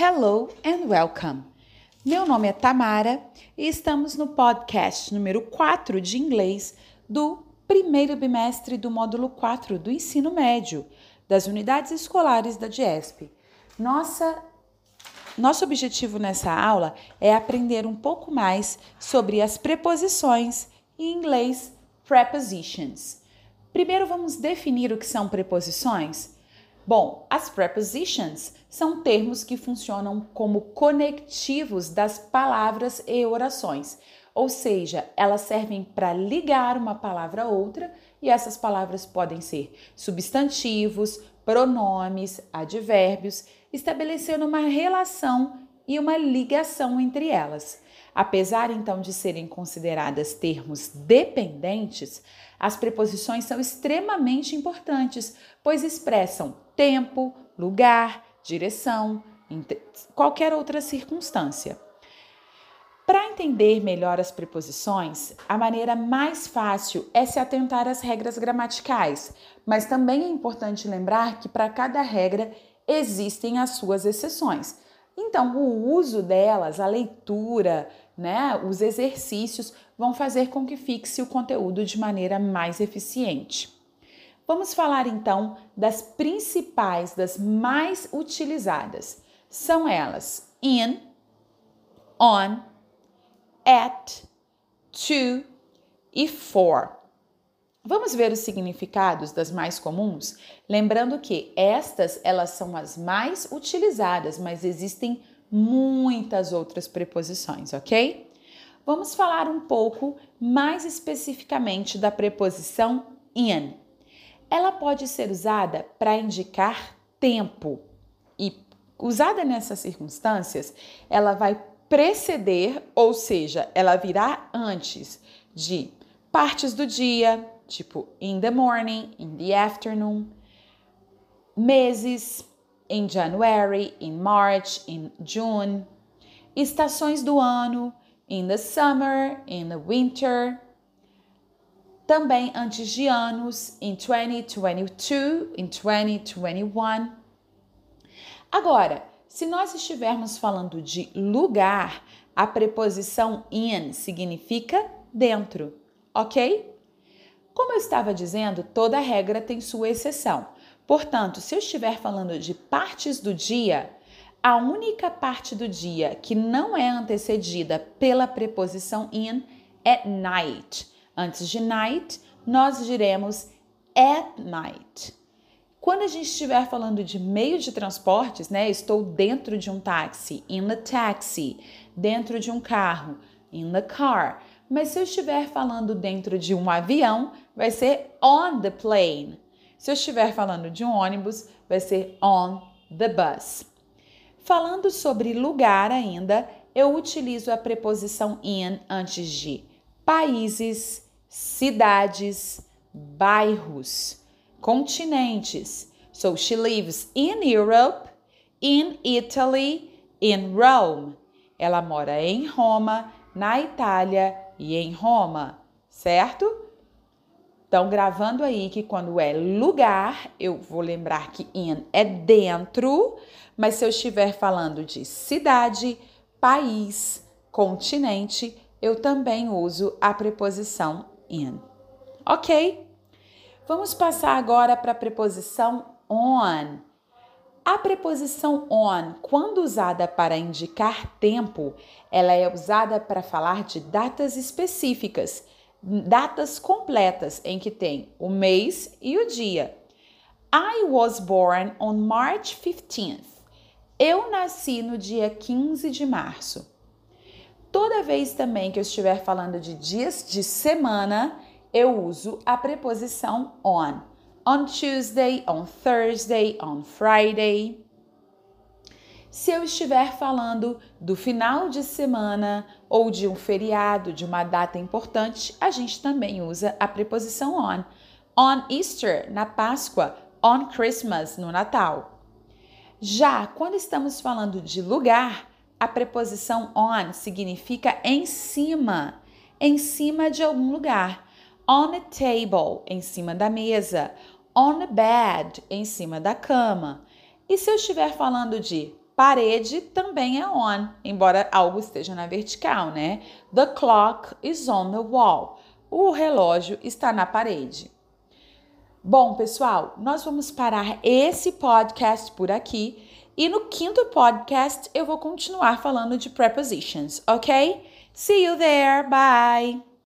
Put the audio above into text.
Hello and welcome. Meu nome é Tamara e estamos no podcast número 4 de inglês do primeiro bimestre do módulo 4 do ensino médio das unidades escolares da DIESP. Nossa nosso objetivo nessa aula é aprender um pouco mais sobre as preposições em inglês prepositions. Primeiro vamos definir o que são preposições. Bom, as prepositions são termos que funcionam como conectivos das palavras e orações, ou seja, elas servem para ligar uma palavra a outra e essas palavras podem ser substantivos, pronomes, advérbios, estabelecendo uma relação e uma ligação entre elas. Apesar então de serem consideradas termos dependentes, as preposições são extremamente importantes, pois expressam tempo, lugar, direção, qualquer outra circunstância. Para entender melhor as preposições, a maneira mais fácil é se atentar às regras gramaticais, mas também é importante lembrar que para cada regra existem as suas exceções. Então, o uso delas, a leitura, né, os exercícios vão fazer com que fixe o conteúdo de maneira mais eficiente. Vamos falar então das principais, das mais utilizadas. São elas in, on, at, to e for. Vamos ver os significados das mais comuns, lembrando que estas elas são as mais utilizadas, mas existem muitas outras preposições, ok? Vamos falar um pouco mais especificamente da preposição in. Ela pode ser usada para indicar tempo. E usada nessas circunstâncias, ela vai preceder, ou seja, ela virá antes de partes do dia, tipo in the morning, in the afternoon, meses, in January, in March, in June, estações do ano, in the summer, in the winter, também antes de anos, in 2022, in 2021. Agora, se nós estivermos falando de lugar, a preposição in significa dentro, ok? Como eu estava dizendo, toda regra tem sua exceção. Portanto, se eu estiver falando de partes do dia, a única parte do dia que não é antecedida pela preposição in é night. Antes de night, nós diremos at night. Quando a gente estiver falando de meio de transportes, né? Estou dentro de um táxi, in the taxi, dentro de um carro, in the car. Mas se eu estiver falando dentro de um avião, vai ser on the plane. Se eu estiver falando de um ônibus, vai ser on the bus. Falando sobre lugar ainda, eu utilizo a preposição in antes de países, cidades, bairros, continentes. So she lives in Europe, in Italy, in Rome. Ela mora em Roma, na Itália e em Roma, certo? Então, gravando aí que quando é lugar, eu vou lembrar que in é dentro, mas se eu estiver falando de cidade, país, continente, eu também uso a preposição in. Ok? Vamos passar agora para a preposição on. A preposição on, quando usada para indicar tempo, ela é usada para falar de datas específicas datas completas em que tem o mês e o dia. I was born on March 15th. Eu nasci no dia 15 de março. Toda vez também que eu estiver falando de dias de semana, eu uso a preposição on. On Tuesday, on Thursday, on Friday. Se eu estiver falando do final de semana ou de um feriado, de uma data importante, a gente também usa a preposição on. On Easter, na Páscoa, on Christmas, no Natal. Já quando estamos falando de lugar, a preposição on significa em cima, em cima de algum lugar. On a table, em cima da mesa. On a bed, em cima da cama. E se eu estiver falando de Parede também é on, embora algo esteja na vertical, né? The clock is on the wall. O relógio está na parede. Bom, pessoal, nós vamos parar esse podcast por aqui e no quinto podcast eu vou continuar falando de prepositions, ok? See you there. Bye.